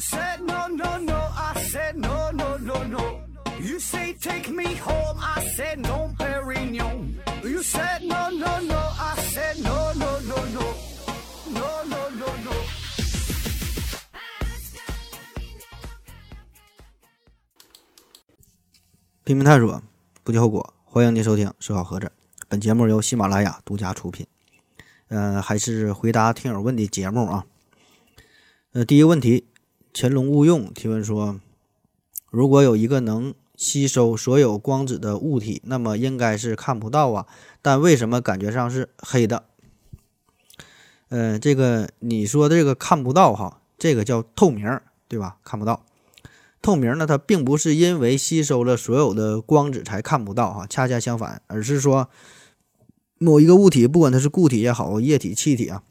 said no no no, I said no no no no. You say take me home, I said no, Perignon. You said no no no, I said no no no no, no no no no. 拼命探索，不计后果。欢迎您收听《说好盒子》，本节目由喜马拉雅独家出品。呃，还是回答听友问的节目啊。呃，第一个问题，乾隆勿用提问说，如果有一个能吸收所有光子的物体，那么应该是看不到啊，但为什么感觉上是黑的？呃，这个你说的这个看不到哈，这个叫透明，对吧？看不到。透明呢，它并不是因为吸收了所有的光子才看不到哈，恰恰相反，而是说某一个物体，不管它是固体也好，液体、气体啊，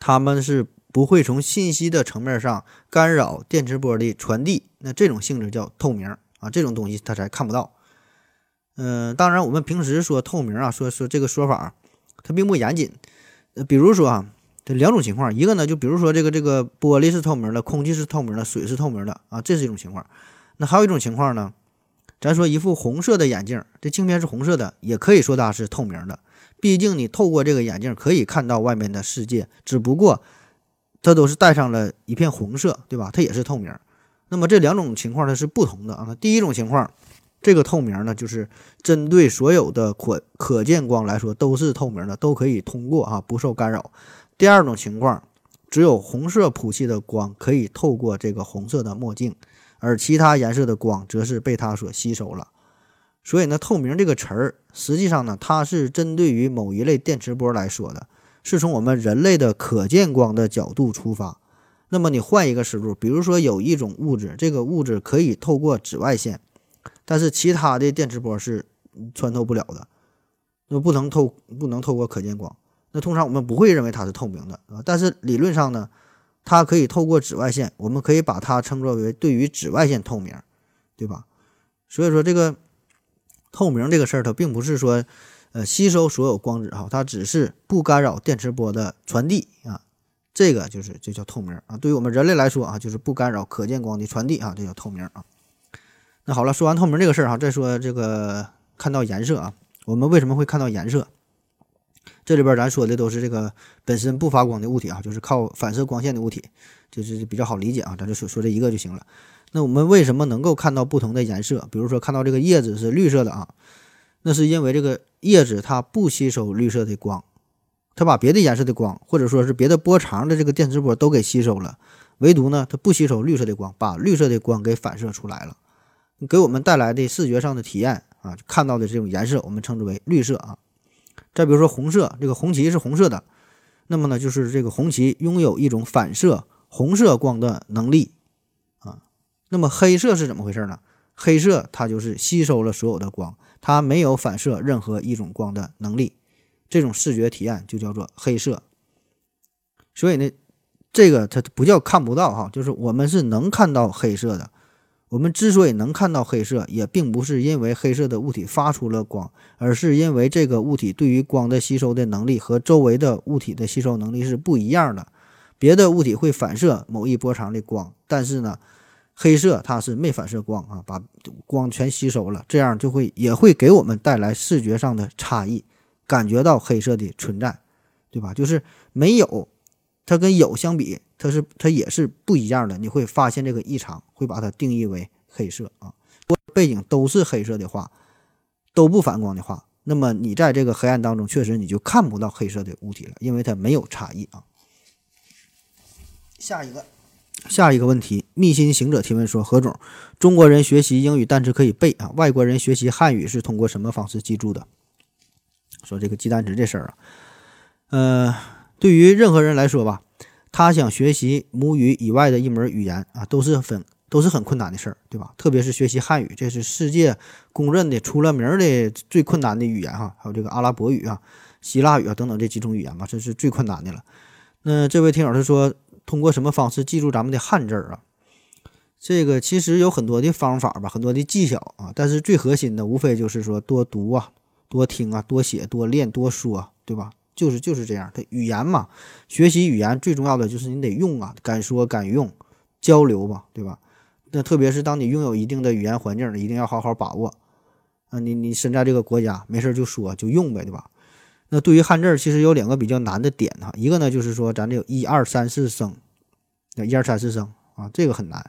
它们是不会从信息的层面上干扰电磁波的传递，那这种性质叫透明啊，这种东西它才看不到。嗯，当然我们平时说透明啊，说说这个说法，它并不严谨。呃，比如说啊。这两种情况，一个呢，就比如说这个这个玻璃是透明的，空气是透明的，水是透明的啊，这是一种情况。那还有一种情况呢，咱说一副红色的眼镜，这镜片是红色的，也可以说它是透明的。毕竟你透过这个眼镜可以看到外面的世界，只不过它都是带上了一片红色，对吧？它也是透明。那么这两种情况它是不同的啊。第一种情况，这个透明呢，就是针对所有的可可见光来说都是透明的，都可以通过啊，不受干扰。第二种情况，只有红色谱系的光可以透过这个红色的墨镜，而其他颜色的光则是被它所吸收了。所以呢，透明这个词儿，实际上呢，它是针对于某一类电磁波来说的，是从我们人类的可见光的角度出发。那么你换一个思路，比如说有一种物质，这个物质可以透过紫外线，但是其他的电磁波是穿透不了的，那不能透，不能透过可见光。那通常我们不会认为它是透明的啊，但是理论上呢，它可以透过紫外线，我们可以把它称作为对于紫外线透明，对吧？所以说这个透明这个事儿，它并不是说呃吸收所有光子哈，它只是不干扰电磁波的传递啊，这个就是就叫透明啊。对于我们人类来说啊，就是不干扰可见光的传递啊，这叫透明啊。那好了，说完透明这个事儿哈，再说这个看到颜色啊，我们为什么会看到颜色？这里边咱说的都是这个本身不发光的物体啊，就是靠反射光线的物体，就是比较好理解啊，咱就说说这一个就行了。那我们为什么能够看到不同的颜色？比如说看到这个叶子是绿色的啊，那是因为这个叶子它不吸收绿色的光，它把别的颜色的光或者说是别的波长的这个电磁波都给吸收了，唯独呢它不吸收绿色的光，把绿色的光给反射出来了，给我们带来的视觉上的体验啊，看到的这种颜色我们称之为绿色啊。再比如说红色，这个红旗是红色的，那么呢，就是这个红旗拥有一种反射红色光的能力啊。那么黑色是怎么回事呢？黑色它就是吸收了所有的光，它没有反射任何一种光的能力，这种视觉体验就叫做黑色。所以呢，这个它不叫看不到哈，就是我们是能看到黑色的。我们之所以能看到黑色，也并不是因为黑色的物体发出了光，而是因为这个物体对于光的吸收的能力和周围的物体的吸收能力是不一样的。别的物体会反射某一波长的光，但是呢，黑色它是没反射光啊，把光全吸收了，这样就会也会给我们带来视觉上的差异，感觉到黑色的存在，对吧？就是没有，它跟有相比。它是它也是不一样的，你会发现这个异常，会把它定义为黑色啊。背景都是黑色的话，都不反光的话，那么你在这个黑暗当中，确实你就看不到黑色的物体了，因为它没有差异啊。下一个，下一个问题，密心行者提问说：何总，中国人学习英语单词可以背啊，外国人学习汉语是通过什么方式记住的？说这个记单词这事儿啊，呃，对于任何人来说吧。他想学习母语以外的一门语言啊，都是很都是很困难的事儿，对吧？特别是学习汉语，这是世界公认的出了名的最困难的语言哈。还有这个阿拉伯语啊、希腊语啊等等这几种语言吧，这是最困难的了。那这位听友他说，通过什么方式记住咱们的汉字儿啊？这个其实有很多的方法吧，很多的技巧啊，但是最核心的无非就是说多读啊、多听啊、多写、多练、多说，对吧？就是就是这样，它语言嘛，学习语言最重要的就是你得用啊，敢说敢用，交流吧，对吧？那特别是当你拥有一定的语言环境，一定要好好把握。啊，你你身在这个国家，没事就说就用呗，对吧？那对于汉字，其实有两个比较难的点哈，一个呢就是说咱这有一二三四声，那一二三四声啊，这个很难。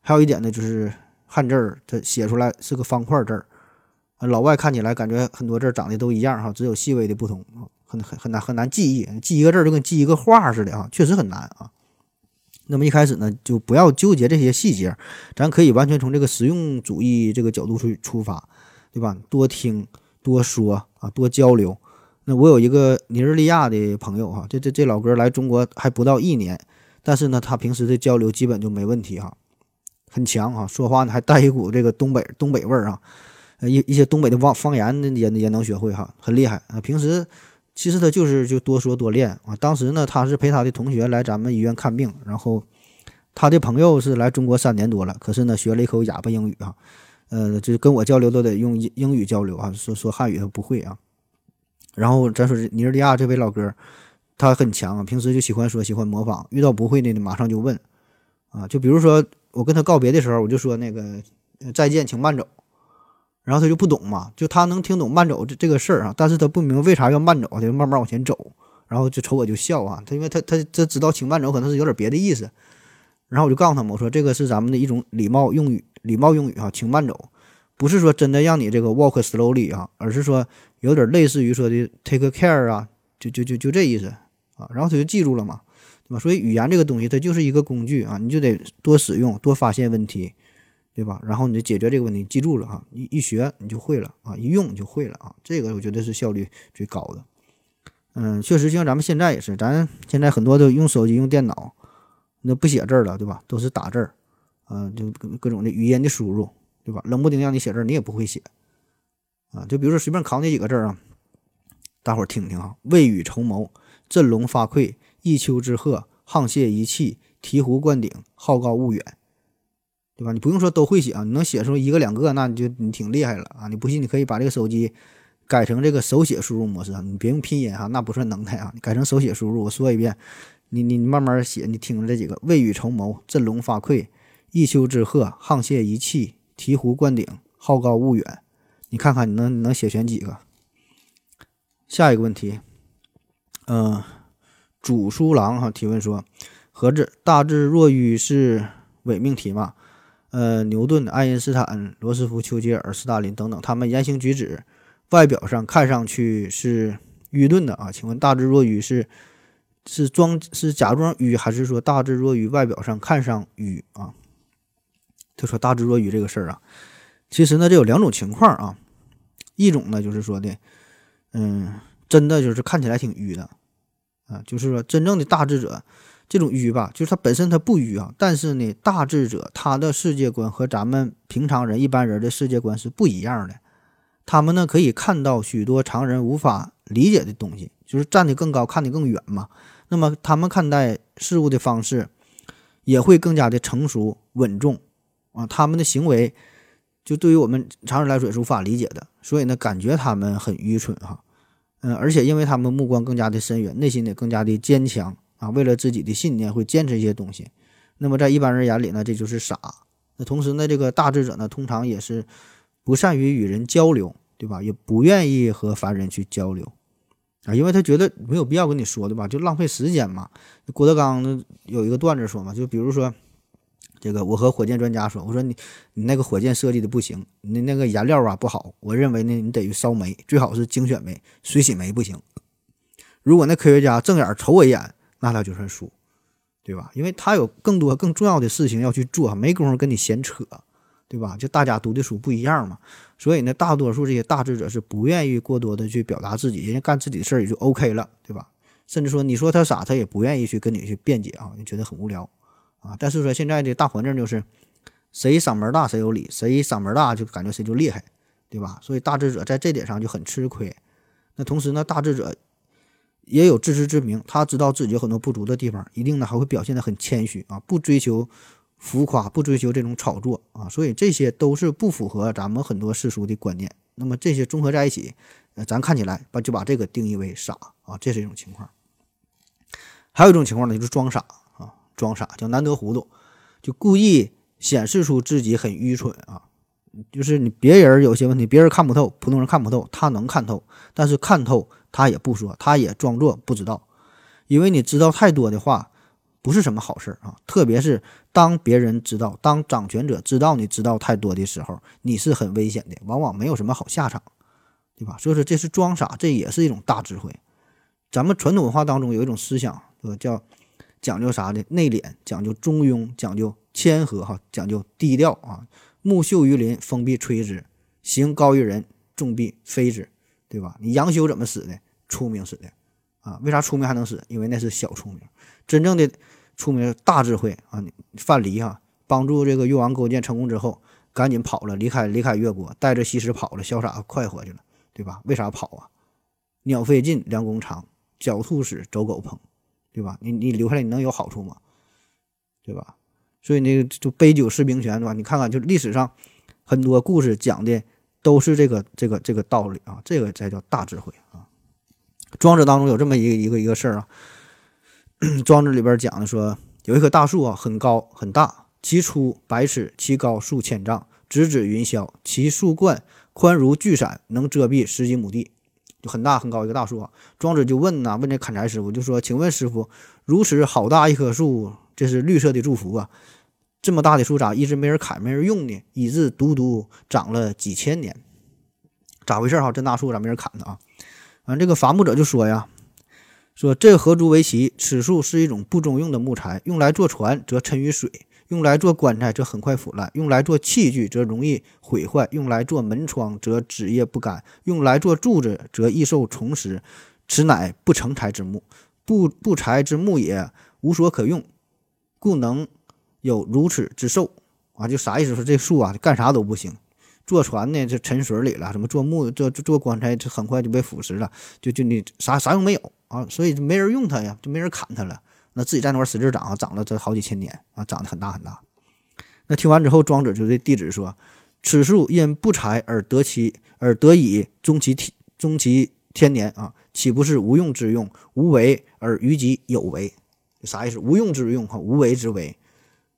还有一点呢，就是汉字儿它写出来是个方块字儿，老外看起来感觉很多字长得都一样哈，只有细微的不同，很很很难很难记忆，记一个字就跟记一个画似的啊，确实很难啊。那么一开始呢，就不要纠结这些细节，咱可以完全从这个实用主义这个角度去出发，对吧？多听多说啊，多交流。那我有一个尼日利亚的朋友哈，这这这老哥来中国还不到一年，但是呢，他平时的交流基本就没问题哈，很强哈，说话呢还带一股这个东北东北味儿啊，呃一一些东北的方方言也也能学会哈，很厉害啊。平时。其实他就是就多说多练啊。当时呢，他是陪他的同学来咱们医院看病，然后他的朋友是来中国三年多了，可是呢学了一口哑巴英语啊，呃，就是跟我交流都得用英英语交流啊，说说汉语他不会啊。然后咱说尼日利亚这位老哥，他很强啊，平时就喜欢说喜欢模仿，遇到不会的马上就问啊。就比如说我跟他告别的时候，我就说那个再见，请慢走。然后他就不懂嘛，就他能听懂慢走这这个事儿啊，但是他不明白为啥要慢走，他就慢慢往前走，然后就瞅我就笑啊，他因为他他他知道请慢走可能是有点别的意思，然后我就告诉他们我说这个是咱们的一种礼貌用语，礼貌用语啊，请慢走，不是说真的让你这个 walk slowly 啊，而是说有点类似于说的 take care 啊，就就就就这意思啊，然后他就记住了嘛，对吧？所以语言这个东西它就是一个工具啊，你就得多使用，多发现问题。对吧？然后你就解决这个问题，记住了哈，一一学你就会了啊，一用你就会了啊，这个我觉得是效率最高的。嗯，确实，像咱们现在也是，咱现在很多都用手机、用电脑，那不写字了，对吧？都是打字儿，啊，就各种的语音的输入，对吧？冷不丁让你写字，你也不会写啊。就比如说随便考你几个字啊，大伙儿听听哈：未雨绸缪、振聋发聩、一丘之貉、沆瀣一气、醍醐灌顶、好高骛远。对吧？你不用说都会写啊，你能写出一个两个，那你就你挺厉害了啊！你不信，你可以把这个手机改成这个手写输入模式啊，你别用拼音哈，那不算能耐啊，改成手写输入。我说一遍，你你慢慢写，你听着这几个：未雨绸缪、振聋发聩、一丘之貉、沆瀣一气、醍醐灌顶、好高骛远。你看看你能能写全几个？下一个问题，嗯，主书郎哈提问说：何字大智若愚是伪命题吗？呃，牛顿、爱因斯坦、罗斯福、丘吉尔、斯大林等等，他们言行举止，外表上看上去是愚钝的啊？请问大智若愚是是装是假装愚，还是说大智若愚外表上看上愚啊？就说大智若愚这个事儿啊，其实呢，这有两种情况啊，一种呢就是说的，嗯，真的就是看起来挺愚的啊，就是说真正的大智者。这种愚吧，就是他本身他不愚啊，但是呢，大智者他的世界观和咱们平常人一般人的世界观是不一样的。他们呢可以看到许多常人无法理解的东西，就是站得更高，看得更远嘛。那么他们看待事物的方式也会更加的成熟稳重啊。他们的行为就对于我们常人来说也是无法理解的，所以呢，感觉他们很愚蠢哈。嗯，而且因为他们目光更加的深远，内心也更加的坚强。啊，为了自己的信念会坚持一些东西，那么在一般人眼里呢，这就是傻。那同时呢，这个大智者呢，通常也是不善于与人交流，对吧？也不愿意和凡人去交流啊，因为他觉得没有必要跟你说，对吧？就浪费时间嘛。郭德纲有一个段子说嘛，就比如说这个，我和火箭专家说，我说你你那个火箭设计的不行，你那个颜料啊不好，我认为呢，你得烧煤，最好是精选煤，水洗煤不行。如果那科学家正眼瞅我一眼。那他就算输，对吧？因为他有更多更重要的事情要去做，没工夫跟你闲扯，对吧？就大家读的书不一样嘛，所以呢，大多数这些大智者是不愿意过多的去表达自己，人家干自己的事儿也就 OK 了，对吧？甚至说你说他傻，他也不愿意去跟你去辩解啊，你觉得很无聊啊。但是说现在的大环境就是，谁嗓门大谁有理，谁嗓门大就感觉谁就厉害，对吧？所以大智者在这点上就很吃亏。那同时呢，大智者。也有自知之明，他知道自己有很多不足的地方，一定呢还会表现得很谦虚啊，不追求浮夸，不追求这种炒作啊，所以这些都是不符合咱们很多世俗的观念。那么这些综合在一起，呃，咱看起来把就把这个定义为傻啊，这是一种情况。还有一种情况呢，就是装傻，装傻叫难得糊涂。就故意显示出自己很愚蠢啊。就是你别人有些问题，别人看不透，普通人看不透，他能看透，但是看透他也不说，他也装作不知道，因为你知道太多的话，不是什么好事儿啊。特别是当别人知道，当掌权者知道你知道太多的时候，你是很危险的，往往没有什么好下场，对吧？所以说这是装傻，这也是一种大智慧。咱们传统文化当中有一种思想，对吧？叫讲究啥的？内敛，讲究中庸，讲究谦和，哈，讲究低调啊。木秀于林，风必摧之；行高于人，众必非之，对吧？你杨修怎么死的？出名死的啊？为啥出名还能死？因为那是小出名。真正的出名大智慧啊！范蠡哈，帮助这个越王勾践成功之后，赶紧跑了，离开离开越国，带着西施跑了，潇洒快活去了，对吧？为啥跑啊？鸟飞尽，良弓藏；狡兔死，走狗烹，对吧？你你留下来，你能有好处吗？对吧？所以那个就杯酒释兵权，对吧？你看看，就历史上很多故事讲的都是这个这个这个道理啊，这个才叫大智慧啊。庄子当中有这么一个一个一个事儿啊，庄子里边讲的说，有一棵大树啊，很高很大，其粗百尺，其高数千丈，直指云霄，其树冠宽如巨伞，能遮蔽十几亩地，就很大很高一个大树啊。庄子就问呐，问这砍柴师傅，就说：“请问师傅，如此好大一棵树，这是绿色的祝福啊。”这么大的树咋一直没人砍没人用呢？以致独独长了几千年，咋回事哈？这大树咋没人砍呢啊？完，这个伐木者就说呀：“说这何足为奇？此树是一种不中用的木材，用来做船则沉于水，用来做棺材则很快腐烂，用来做器具则容易毁坏，用来做门窗则纸叶不干，用来做柱子则易受虫食。此乃不成材之木，不不材之木也，无所可用，故能。”有如此之寿啊，就啥意思？说这树啊，干啥都不行。坐船呢，就沉水里了；什么做木、做做棺材，这很快就被腐蚀了。就就你啥啥用没有啊？所以没人用它呀，就没人砍它了。那自己在那块使劲长啊，长了这好几千年啊，长得很大很大。那听完之后，庄子就对弟子说：“此树因不才而得其而得以终其天终其天年啊，岂不是无用之用？无为而于己有为，啥意思？无用之用和无为之为。”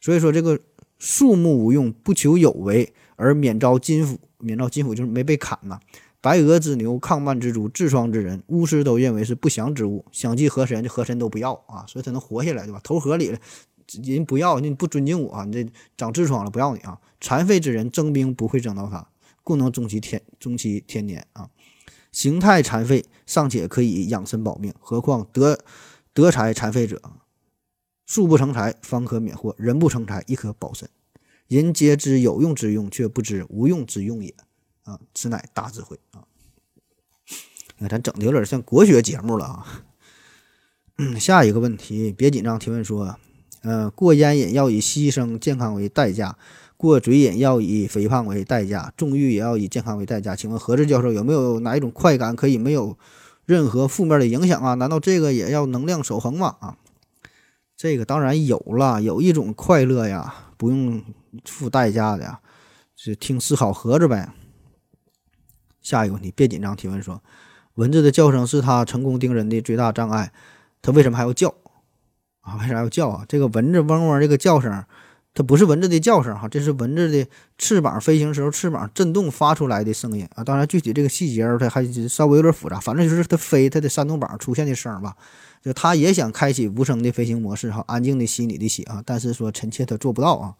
所以说，这个树木无用，不求有为而免遭金斧，免遭金斧就是没被砍呐。白额之牛，抗慢之猪，痔疮之人，巫师都认为是不祥之物，想祭河神，这河神都不要啊，所以他能活下来，对吧？投河里了，人不要，你不尊敬我啊，你这长痔疮了，不要你啊。残废之人，征兵不会征到他，故能终其天，终其天年啊。形态残废尚且可以养身保命，何况德德才残废者？树不成材，方可免祸；人不成材，亦可保身。人皆知有用之用，却不知无用之用也。啊，此乃大智慧啊！你看，咱整的有点像国学节目了啊。嗯，下一个问题，别紧张。提问说，呃，过烟瘾要以牺牲健康为代价，过嘴瘾要以肥胖为代价，纵欲也要以健康为代价。请问何志教授，有没有哪一种快感可以没有任何负面的影响啊？难道这个也要能量守恒吗？啊？这个当然有了，有一种快乐呀，不用付代价的呀，是听思考盒子呗。下一个问题，别紧张，提问说，蚊子的叫声是它成功叮人的最大障碍，它为什么还要叫啊？为啥要叫啊？这个蚊子嗡嗡这个叫声，它不是蚊子的叫声哈，这是蚊子的翅膀飞行时候翅膀震动发出来的声音啊。当然，具体这个细节它还稍微有点复杂，反正就是它飞它的山洞板出现的声吧。就它也想开启无声的飞行模式哈，安静的吸你的血啊，但是说臣妾它做不到啊。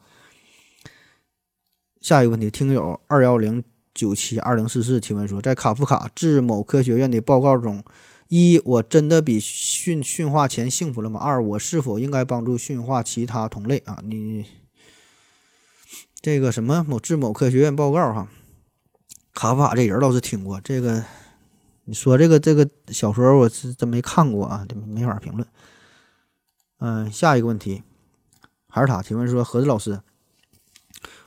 下一个问题，听友二幺零九七二零四四提问说，在卡夫卡致某科学院的报告中，一我真的比驯驯化前幸福了吗？二我是否应该帮助驯化其他同类啊？你这个什么某致某科学院报告哈，卡夫卡这人倒是听过这个。你说这个这个小说我是真没看过啊，这没法评论。嗯，下一个问题还是他提问说：何子老师，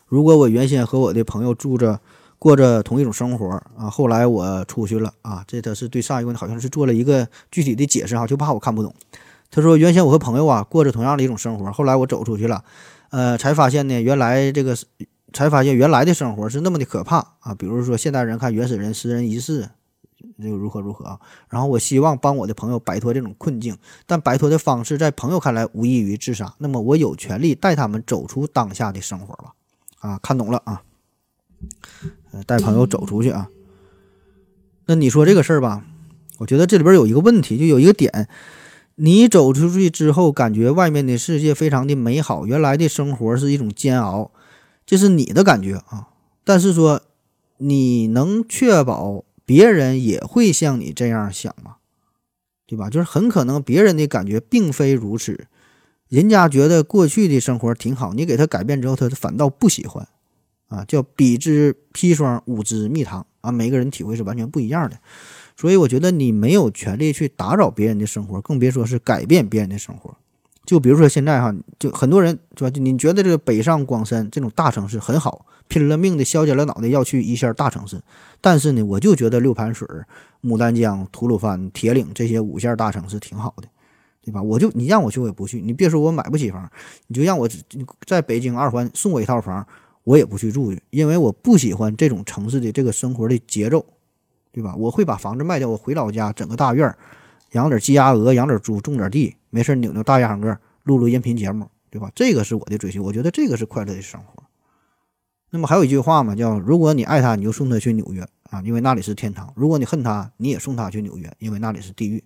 如果我原先和我的朋友住着过着同一种生活啊，后来我出去了啊，这他是对上一个问题好像是做了一个具体的解释哈，就怕我看不懂。他说原先我和朋友啊过着同样的一种生活，后来我走出去了，呃，才发现呢，原来这个才发现原来的生活是那么的可怕啊。比如说现代人看原始人食人仪式。又如何如何啊？然后我希望帮我的朋友摆脱这种困境，但摆脱的方式在朋友看来无异于自杀。那么我有权利带他们走出当下的生活吧？啊，看懂了啊？呃，带朋友走出去啊？那你说这个事儿吧？我觉得这里边有一个问题，就有一个点，你走出去之后，感觉外面的世界非常的美好，原来的生活是一种煎熬，这是你的感觉啊。但是说，你能确保别人也会像你这样想吗？对吧？就是很可能别人的感觉并非如此，人家觉得过去的生活挺好，你给他改变之后，他反倒不喜欢啊。叫比之砒霜，吾之蜜糖啊。每个人体会是完全不一样的。所以我觉得你没有权利去打扰别人的生活，更别说是改变别人的生活。就比如说现在哈，就很多人是吧？就你觉得这个北上广深这种大城市很好，拼了命的削尖了脑袋要去一线大城市。但是呢，我就觉得六盘水、牡丹江、吐鲁番、铁岭这些五线大城市挺好的，对吧？我就你让我去我也不去。你别说我买不起房，你就让我在北京二环送我一套房，我也不去住去，因为我不喜欢这种城市的这个生活的节奏。对吧？我会把房子卖掉，我回老家整个大院儿，养点鸡鸭鹅，养点猪，种点地，没事扭扭大秧歌，录录音频节目，对吧？这个是我的追求，我觉得这个是快乐的生活。那么还有一句话嘛，叫如果你爱他，你就送他去纽约啊，因为那里是天堂；如果你恨他，你也送他去纽约，因为那里是地狱。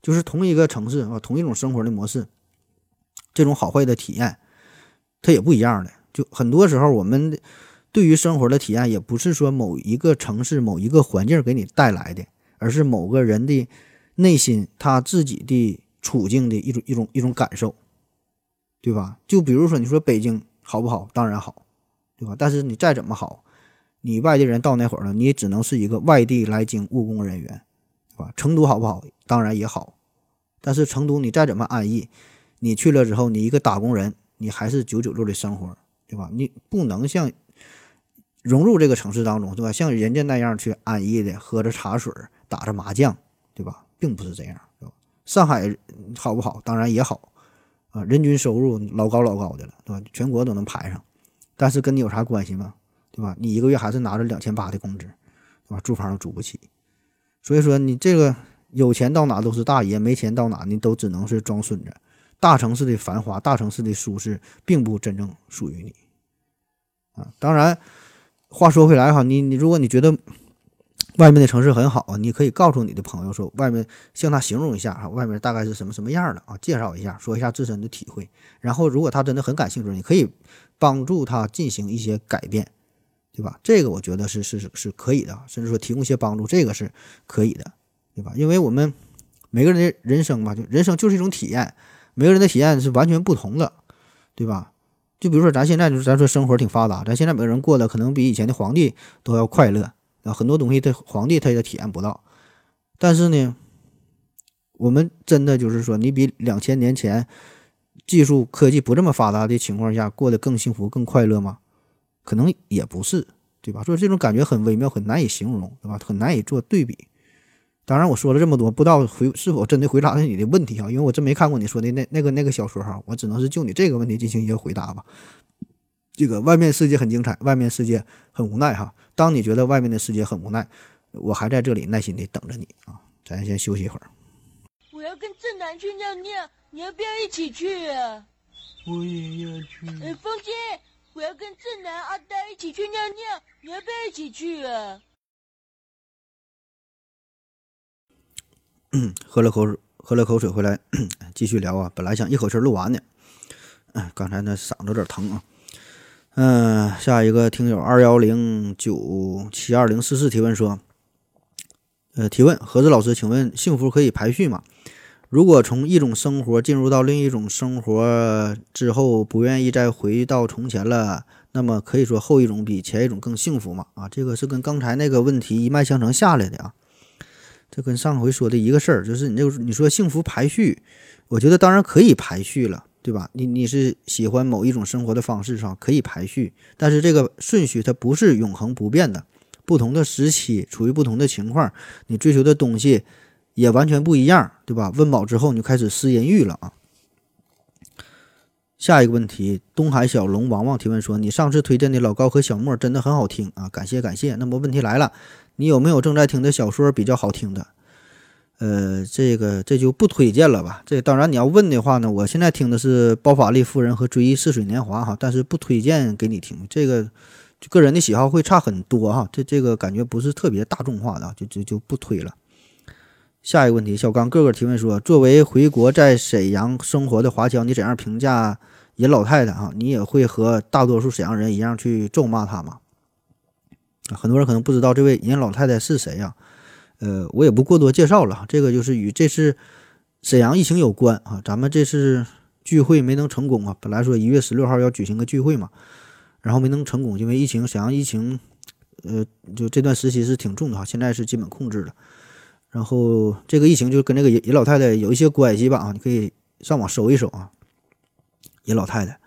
就是同一个城市啊，同一种生活的模式，这种好坏的体验，它也不一样的。就很多时候我们。对于生活的体验，也不是说某一个城市、某一个环境给你带来的，而是某个人的内心他自己的处境的一种一种一种感受，对吧？就比如说，你说北京好不好？当然好，对吧？但是你再怎么好，你外地人到那会儿了，你也只能是一个外地来京务工人员，对吧？成都好不好？当然也好，但是成都你再怎么安逸，你去了之后，你一个打工人，你还是九九六的生活，对吧？你不能像。融入这个城市当中，对吧？像人家那样去安逸的喝着茶水、打着麻将，对吧？并不是这样，对吧？上海好不好？当然也好啊，人均收入老高老高的了，对吧？全国都能排上，但是跟你有啥关系吗？对吧？你一个月还是拿着两千八的工资，对吧？住房都租不起，所以说你这个有钱到哪都是大爷，没钱到哪你都只能是装孙子。大城市的繁华，大城市的舒适，并不真正属于你啊，当然。话说回来哈，你你如果你觉得外面的城市很好，你可以告诉你的朋友说，外面向他形容一下哈，外面大概是什么什么样的啊，介绍一下，说一下自身的体会。然后如果他真的很感兴趣，你可以帮助他进行一些改变，对吧？这个我觉得是是是可以的，甚至说提供一些帮助，这个是可以的，对吧？因为我们每个人的人生嘛，就人生就是一种体验，每个人的体验是完全不同的，对吧？就比如说，咱现在就是咱说生活挺发达，咱现在每个人过得可能比以前的皇帝都要快乐啊，很多东西他皇帝他也体验不到。但是呢，我们真的就是说，你比两千年前技术科技不这么发达的情况下过得更幸福、更快乐吗？可能也不是，对吧？所以这种感觉很微妙，很难以形容，对吧？很难以做对比。当然，我说了这么多，不知道回是否真的回答了你的问题啊？因为我真没看过你说的那那个那个小说哈，我只能是就你这个问题进行一个回答吧。这个外面世界很精彩，外面世界很无奈哈。当你觉得外面的世界很无奈，我还在这里耐心的等着你啊。咱先休息一会儿。我要跟正南去尿尿，你要不要一起去啊？我也要去。哎，风姐，我要跟正南、阿呆一起去尿尿，你要不要一起去啊？喝了口，喝了口水回来，继续聊啊。本来想一口气录完的，刚才那嗓子有点疼啊。嗯，下一个听友二幺零九七二零四四提问说：呃，提问何子老师，请问幸福可以排序吗？如果从一种生活进入到另一种生活之后，不愿意再回到从前了，那么可以说后一种比前一种更幸福吗？啊，这个是跟刚才那个问题一脉相承下来的啊。这跟上回说的一个事儿，就是你这个你说幸福排序，我觉得当然可以排序了，对吧？你你是喜欢某一种生活的方式上可以排序，但是这个顺序它不是永恒不变的，不同的时期处于不同的情况，你追求的东西也完全不一样，对吧？温饱之后你就开始思淫欲了啊。下一个问题，东海小龙王王提问说：“你上次推荐的老高和小莫真的很好听啊，感谢感谢。那么问题来了，你有没有正在听的小说比较好听的？呃，这个这就不推荐了吧。这当然你要问的话呢，我现在听的是《包法利夫人》和《追忆似水年华》哈，但是不推荐给你听。这个个人的喜好会差很多哈，这这个感觉不是特别大众化的，就就就不推了。下一个问题，小刚个个提问说：作为回国在沈阳生活的华侨，你怎样评价？尹老太太啊，你也会和大多数沈阳人一样去咒骂她吗？很多人可能不知道这位尹老太太是谁呀？呃，我也不过多介绍了。这个就是与这次沈阳疫情有关啊。咱们这次聚会没能成功啊。本来说一月十六号要举行个聚会嘛，然后没能成功，因为疫情，沈阳疫情，呃，就这段时期是挺重的哈。现在是基本控制了。然后这个疫情就跟这个尹老太太有一些关系吧啊？你可以上网搜一搜啊。野老太太，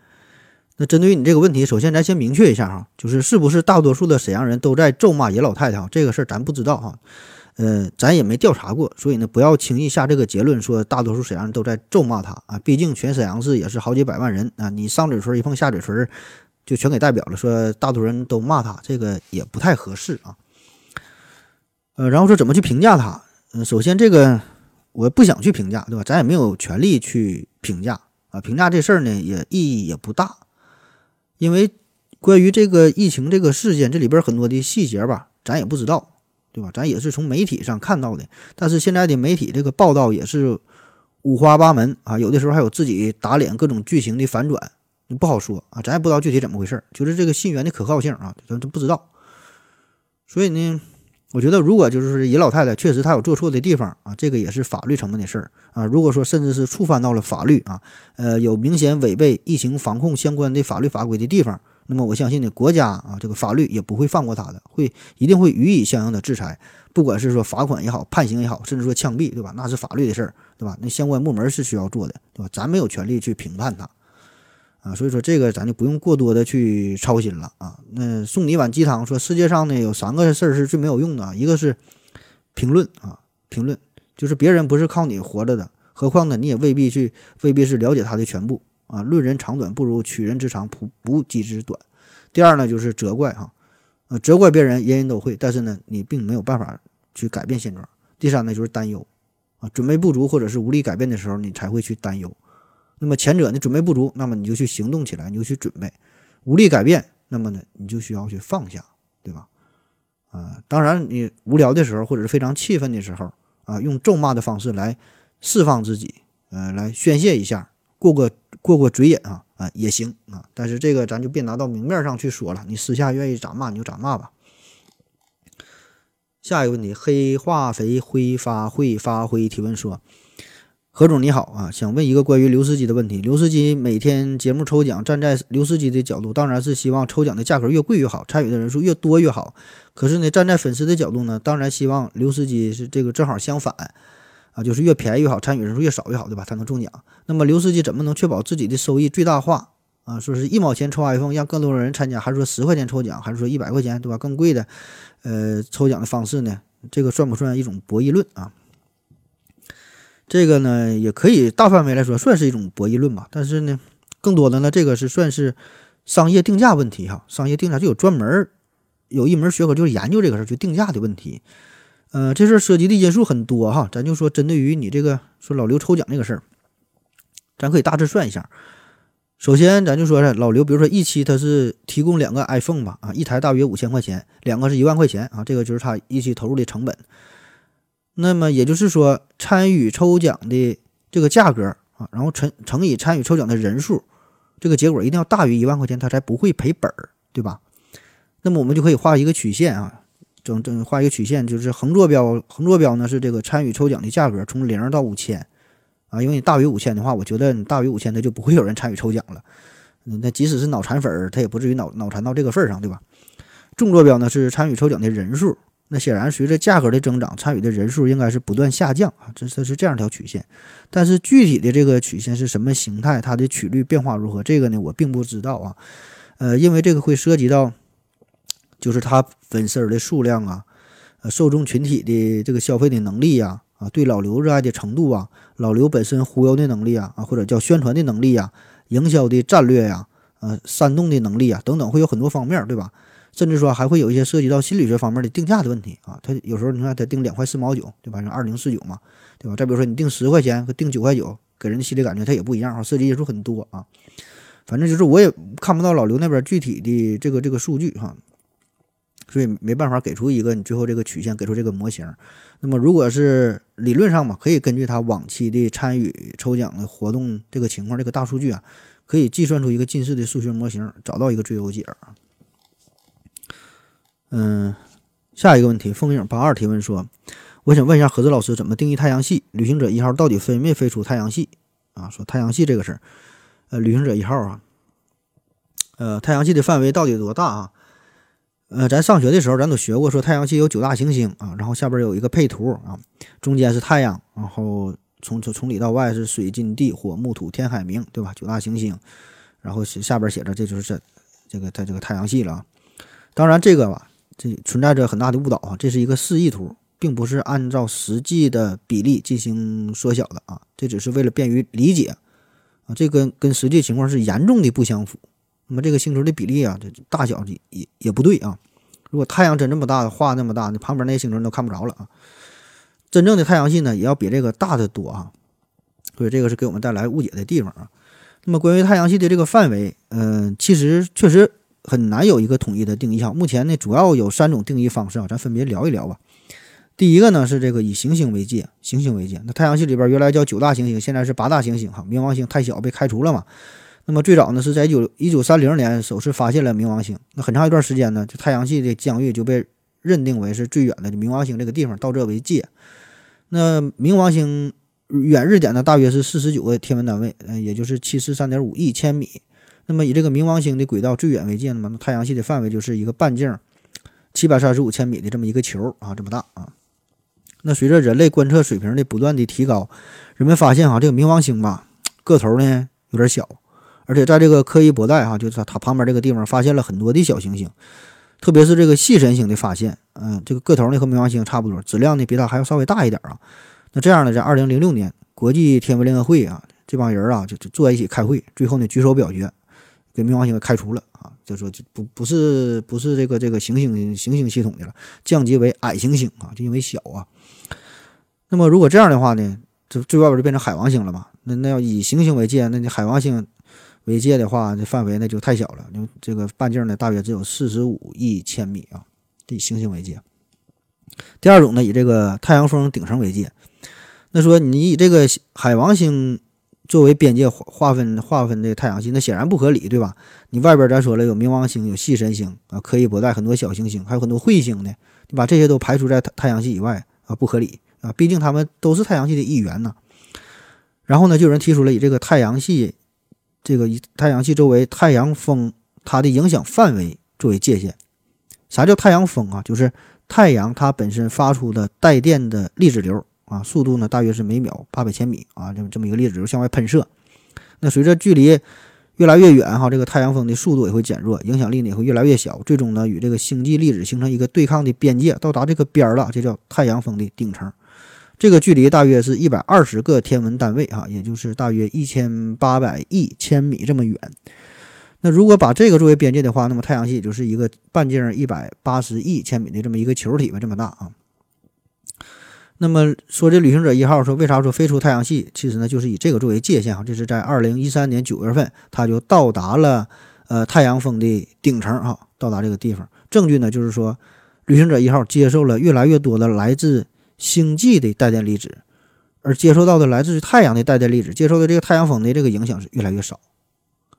那针对于你这个问题，首先咱先明确一下哈，就是是不是大多数的沈阳人都在咒骂野老太太哈？这个事儿咱不知道哈，呃，咱也没调查过，所以呢，不要轻易下这个结论，说大多数沈阳人都在咒骂他啊。毕竟全沈阳市也是好几百万人啊，你上嘴唇一碰下嘴唇，就全给代表了，说大多数人都骂他，这个也不太合适啊。呃，然后说怎么去评价他？嗯，首先这个我不想去评价，对吧？咱也没有权利去评价。啊，评价这事儿呢，也意义也不大，因为关于这个疫情这个事件，这里边很多的细节吧，咱也不知道，对吧？咱也是从媒体上看到的，但是现在的媒体这个报道也是五花八门啊，有的时候还有自己打脸各种剧情的反转，不好说啊，咱也不知道具体怎么回事，就是这个信源的可靠性啊，咱都不知道，所以呢。我觉得，如果就是说尹老太太确实她有做错的地方啊，这个也是法律层面的事儿啊。如果说甚至是触犯到了法律啊，呃，有明显违背疫情防控相关的法律法规的地方，那么我相信呢，国家啊，这个法律也不会放过她的，会一定会予以相应的制裁，不管是说罚款也好，判刑也好，甚至说枪毙，对吧？那是法律的事儿，对吧？那相关部门是需要做的，对吧？咱没有权利去评判他。啊，所以说这个咱就不用过多的去操心了啊。那送你一碗鸡汤，说世界上呢有三个事儿是最没有用的，一个是评论啊，评论就是别人不是靠你活着的，何况呢你也未必去，未必是了解他的全部啊。论人长短，不如取人之长，补补己之短。第二呢就是责怪哈，呃，责怪别人人人都会，但是呢你并没有办法去改变现状。第三呢就是担忧啊，准备不足或者是无力改变的时候，你才会去担忧。那么前者呢，准备不足，那么你就去行动起来，你就去准备；无力改变，那么呢，你就需要去放下，对吧？啊，当然，你无聊的时候或者是非常气愤的时候啊，用咒骂的方式来释放自己，呃，来宣泄一下，过过过过嘴瘾啊啊也行啊。但是这个咱就别拿到明面上去说了，你私下愿意咋骂你就咋骂吧。下一个问题，黑化肥挥发会发挥提问说。何总你好啊，想问一个关于刘司机的问题。刘司机每天节目抽奖，站在刘司机的角度，当然是希望抽奖的价格越贵越好，参与的人数越多越好。可是呢，站在粉丝的角度呢，当然希望刘司机是这个正好相反啊，就是越便宜越好，参与人数越少越好，对吧？才能中奖。那么刘司机怎么能确保自己的收益最大化啊？说是一毛钱抽 iPhone 让更多的人参加，还是说十块钱抽奖，还是说一百块钱，对吧？更贵的，呃，抽奖的方式呢？这个算不算一种博弈论啊？这个呢，也可以大范围来说算是一种博弈论吧。但是呢，更多的呢，这个是算是商业定价问题哈。商业定价就有专门有一门学科，就是研究这个事儿，就定价的问题。呃，这事儿涉及的因素很多哈。咱就说针对于你这个说老刘抽奖这个事儿，咱可以大致算一下。首先，咱就说老刘，比如说一期他是提供两个 iPhone 吧，啊，一台大约五千块钱，两个是一万块钱啊，这个就是他一期投入的成本。那么也就是说，参与抽奖的这个价格啊，然后乘乘以参与抽奖的人数，这个结果一定要大于一万块钱，他才不会赔本儿，对吧？那么我们就可以画一个曲线啊，整整画一个曲线，就是横坐标，横坐标呢是这个参与抽奖的价格从零到五千啊，因为你大于五千的话，我觉得你大于五千，它就不会有人参与抽奖了。那即使是脑残粉儿，他也不至于脑脑残到这个份儿上，对吧？纵坐标呢是参与抽奖的人数。那显然，随着价格的增长，参与的人数应该是不断下降啊，这这是这样一条曲线。但是具体的这个曲线是什么形态，它的曲率变化如何，这个呢我并不知道啊。呃，因为这个会涉及到，就是他粉丝儿的数量啊，呃，受众群体的这个消费的能力呀，啊，对老刘热爱的程度啊，老刘本身忽悠的能力啊，啊，或者叫宣传的能力啊，营销的战略呀、呃，煽动的能力啊等等，会有很多方面，对吧？甚至说还会有一些涉及到心理学方面的定价的问题啊。它有时候你看它定两块四毛九，对吧？二零四九嘛，对吧？再比如说你定十块钱和定九块九，给人的心理感觉它也不一样啊，涉及因素很多啊。反正就是我也看不到老刘那边具体的这个这个数据哈，所以没办法给出一个你最后这个曲线，给出这个模型。那么如果是理论上嘛，可以根据他往期的参与抽奖的活动这个情况，这个大数据啊，可以计算出一个近似的数学模型，找到一个最优解啊。嗯，下一个问题，风影八二提问说，我想问一下何子老师，怎么定义太阳系？旅行者一号到底飞没飞出太阳系啊？说太阳系这个事儿。呃，旅行者一号啊，呃，太阳系的范围到底有多大啊？呃，咱上学的时候咱都学过，说太阳系有九大行星啊，然后下边有一个配图啊，中间是太阳，然后从从从里到外是水金地火木土天海冥，对吧？九大行星，然后是下边写着这就是这这个它这个太阳系了啊。当然这个吧，这存在着很大的误导啊，这是一个示意图，并不是按照实际的比例进行缩小的啊，这只是为了便于理解。啊，这跟跟实际情况是严重的不相符。那么这个星球的比例啊，这大小也也不对啊。如果太阳真这么大，画那么大，那旁边那些星球都看不着了啊。真正的太阳系呢，也要比这个大的多啊。所以这个是给我们带来误解的地方啊。那么关于太阳系的这个范围，嗯，其实确实很难有一个统一的定义哈。目前呢，主要有三种定义方式啊，咱分别聊一聊吧。第一个呢是这个以行星为界，行星为界。那太阳系里边原来叫九大行星，现在是八大行星哈。冥王星太小被开除了嘛？那么最早呢是在九一九三零年首次发现了冥王星。那很长一段时间呢，就太阳系的疆域就被认定为是最远的冥王星这个地方，到这为界。那冥王星远日点呢大约是四十九个天文单位，嗯，也就是七十三点五亿千米。那么以这个冥王星的轨道最远为界呢，那太阳系的范围就是一个半径七百三十五千米的这么一个球啊，这么大啊。那随着人类观测水平的不断的提高，人们发现哈，这个冥王星吧，个头呢有点小，而且在这个柯伊伯带哈，就是它它旁边这个地方发现了很多的小行星，特别是这个细神星的发现，嗯，这个个头呢和冥王星差不多，质量呢比它还要稍微大一点啊。那这样呢，在二零零六年，国际天文联合会啊，这帮人啊就就坐在一起开会，最后呢举手表决，给冥王星给开除了啊，就说就不不是不是这个这个行星行星系统的了，降级为矮行星啊，就因为小啊。那么如果这样的话呢，这最外边就变成海王星了嘛？那那要以行星为界，那你海王星为界的话，这范围那就太小了。因为这个半径呢，大约只有四十五亿千米啊。以行星为界。第二种呢，以这个太阳风顶层为界。那说你以这个海王星作为边界划分划分的太阳系，那显然不合理，对吧？你外边咱说了有冥王星、有细神星啊，柯伊伯带很多小行星，还有很多彗星呢，你把这些都排除在太太阳系以外啊，不合理。啊，毕竟他们都是太阳系的一员呢。然后呢，就有人提出了以这个太阳系，这个以太阳系周围太阳风它的影响范围作为界限。啥叫太阳风啊？就是太阳它本身发出的带电的粒子流啊，速度呢大约是每秒八百千米啊，这么这么一个粒子流向外喷射。那随着距离越来越远哈，这个太阳风的速度也会减弱，影响力呢也会越来越小，最终呢与这个星际粒子形成一个对抗的边界，到达这个边儿了，这叫太阳风的顶层。这个距离大约是一百二十个天文单位啊，也就是大约一千八百亿千米这么远。那如果把这个作为边界的话，那么太阳系就是一个半径一百八十亿千米的这么一个球体吧，这么大啊。那么说这旅行者一号说为啥说飞出太阳系？其实呢，就是以这个作为界限哈。这是在二零一三年九月份，它就到达了呃太阳风的顶层哈，到达这个地方。证据呢，就是说旅行者一号接受了越来越多的来自星际的带电粒子，而接受到的来自于太阳的带电粒子，接受的这个太阳风的这个影响是越来越少。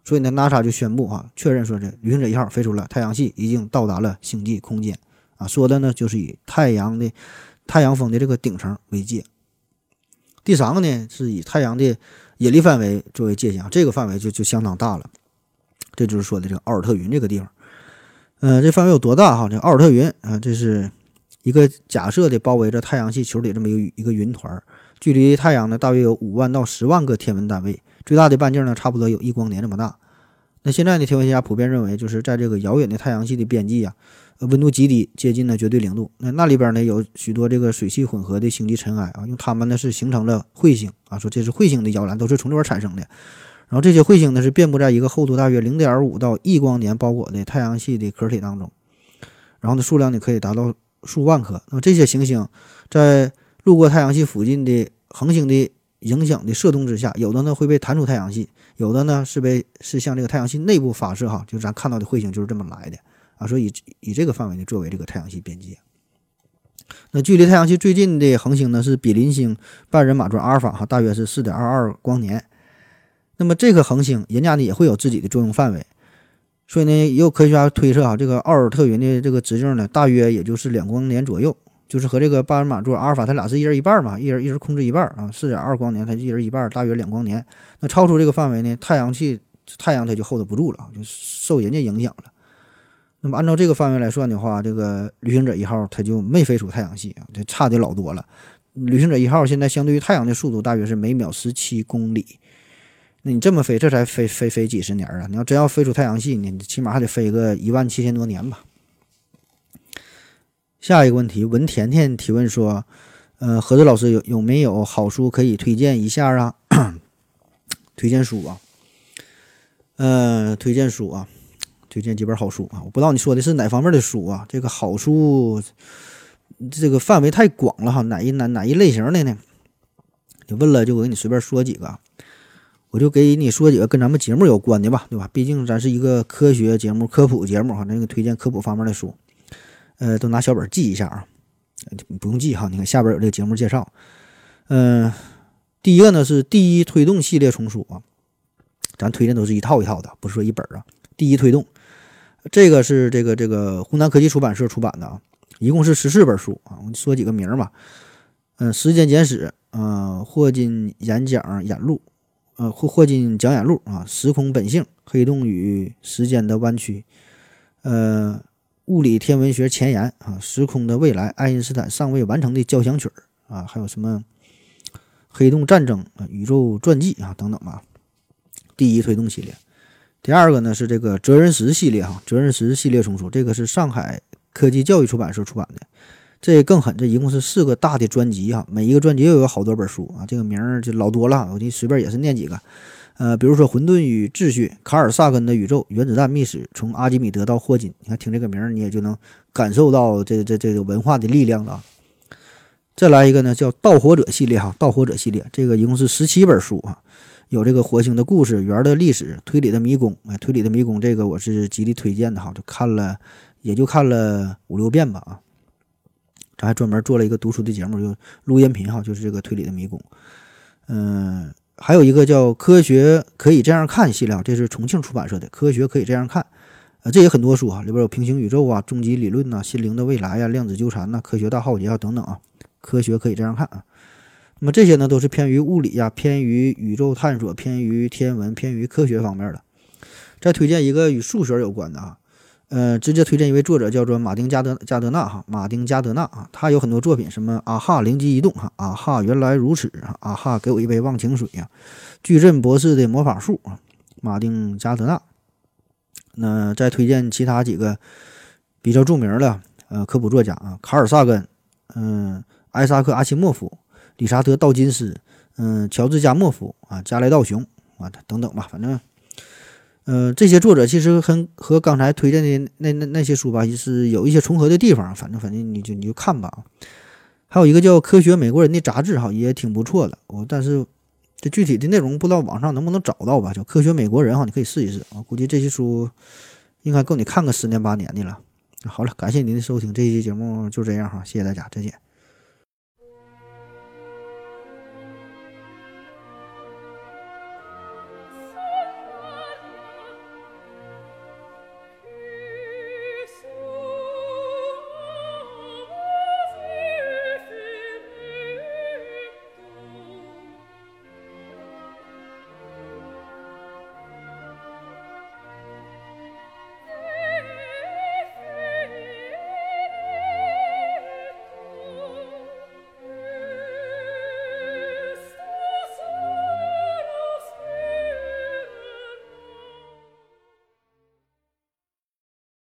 所以呢，NASA 就宣布哈，确认说这旅行者一号飞出了太阳系，已经到达了星际空间啊。说的呢就是以太阳的太阳风的这个顶层为界。第三个呢是以太阳的引力范围作为界限，这个范围就就相当大了。这就是说的这个奥尔特云这个地方，呃，这范围有多大哈？这奥尔特云啊，这是。一个假设的包围着太阳系球体这么一个一个云团，距离太阳呢大约有五万到十万个天文单位，最大的半径呢差不多有一光年这么大。那现在呢，天文学家普遍认为，就是在这个遥远的太阳系的边际啊，呃温度极低，接近了绝对零度。那那里边呢有许多这个水汽混合的星际尘埃啊，用它们呢是形成了彗星啊，说这是彗星的摇篮，都是从这边产生的。然然后这些彗星呢是遍布在一个厚度大约零点五到一光年包裹的太阳系的壳体当中，然后呢数量呢可以达到数万颗。那么这些行星在路过太阳系附近的恒星的影响的射动之下，有的呢会被弹出太阳系，有的呢是被是向这个太阳系内部发射哈，就是咱看到的彗星就是这么来的啊。所以以这个范围呢作为这个太阳系边界。那距离太阳系最近的恒星呢是比邻星半人马座阿尔法哈，大约是四点二二光年。那么这个恒星，人家呢也会有自己的作用范围，所以呢，也有科学家推测啊，这个奥尔特云的这个直径呢，大约也就是两光年左右，就是和这个半人马座阿尔法，它俩是一人一半嘛，一人一人控制一半啊，四点二光年，它一人一半，大约两光年。那超出这个范围呢，太阳系太阳它就 hold 不住了，就受人家影响了。那么按照这个范围来算的话，这个旅行者一号它就没飞出太阳系啊，这差的老多了。旅行者一号现在相对于太阳的速度大约是每秒十七公里。那你这么飞，这才飞飞飞几十年啊！你要真要飞出太阳系，你起码还得飞个一万七千多年吧。下一个问题，文甜甜提问说：“呃，何子老师有有没有好书可以推荐一下啊？推荐书啊？呃，推荐书啊？推荐几本好书啊？我不知道你说的是哪方面的书啊？这个好书，这个范围太广了哈，哪一哪哪一类型的呢？你问了就我给你随便说几个。”我就给你说几个跟咱们节目有关的吧，对吧？毕竟咱是一个科学节目、科普节目哈，那个推荐科普方面的书，呃，都拿小本记一下啊，不用记哈。你看下边有这个节目介绍，嗯，第一个呢是第一推动系列丛书啊，咱推荐都是一套一套的，不是说一本啊。第一推动，这个是这个这个湖南科技出版社出版的啊，一共是十四本书啊。我说几个名儿吧，嗯，时间简史，嗯，霍金演讲演录。呃，霍霍金讲演录啊，时空本性，黑洞与时间的弯曲，呃，物理天文学前沿啊，时空的未来，爱因斯坦尚未完成的交响曲啊，还有什么黑洞战争啊，宇宙传记啊等等吧。第一推动系列，第二个呢是这个责任石系列哈，责任石系列丛书，这个是上海科技教育出版社出版的。这更狠，这一共是四个大的专辑哈，每一个专辑又有好多本书啊，这个名儿就老多了，我就随便也是念几个，呃，比如说《混沌与秩序》，卡尔萨根的宇宙原子弹秘史，从阿基米德到霍金，你看听这个名儿，你也就能感受到这这这个文化的力量了。再来一个呢，叫《盗火者》系列哈，《盗火者》系列，这个一共是十七本书啊，有这个火星的故事、圆的历史、推理的迷宫，哎，推理的迷宫这个我是极力推荐的哈，就看了也就看了五六遍吧啊。咱还专门做了一个读书的节目，就录音频哈，就是这个推理的迷宫。嗯，还有一个叫《科学可以这样看》系列，这是重庆出版社的《科学可以这样看》。呃，这也很多书啊，里边有平行宇宙啊、终极理论呐、心灵的未来呀、量子纠缠呐、科学大浩劫啊等等啊。科学可以这样看啊。那么这些呢，都是偏于物理呀、偏于宇宙探索、偏于天文、偏于科学方面的。再推荐一个与数学有关的啊。呃，直接推荐一位作者，叫做马丁加德加德纳哈，马丁加德纳啊，他有很多作品，什么啊哈灵机一动哈，啊哈原来如此啊，哈给我一杯忘情水呀，矩阵博士的魔法术啊，马丁加德纳。那再推荐其他几个比较著名的呃科普作家啊，卡尔萨根，嗯，艾萨克阿西莫夫，理查德道金斯，嗯，乔治加莫夫啊，加莱道雄啊等等吧，反正。嗯，这些作者其实很和刚才推荐的那那那些书吧，是有一些重合的地方。反正反正你就你就看吧。还有一个叫《科学美国人》的杂志，哈，也挺不错的。我但是这具体的内容不知道网上能不能找到吧？叫《科学美国人》哈，你可以试一试。啊估计这些书应该够你看个十年八年的了。好了，感谢您的收听，这期节目就这样哈，谢谢大家，再见。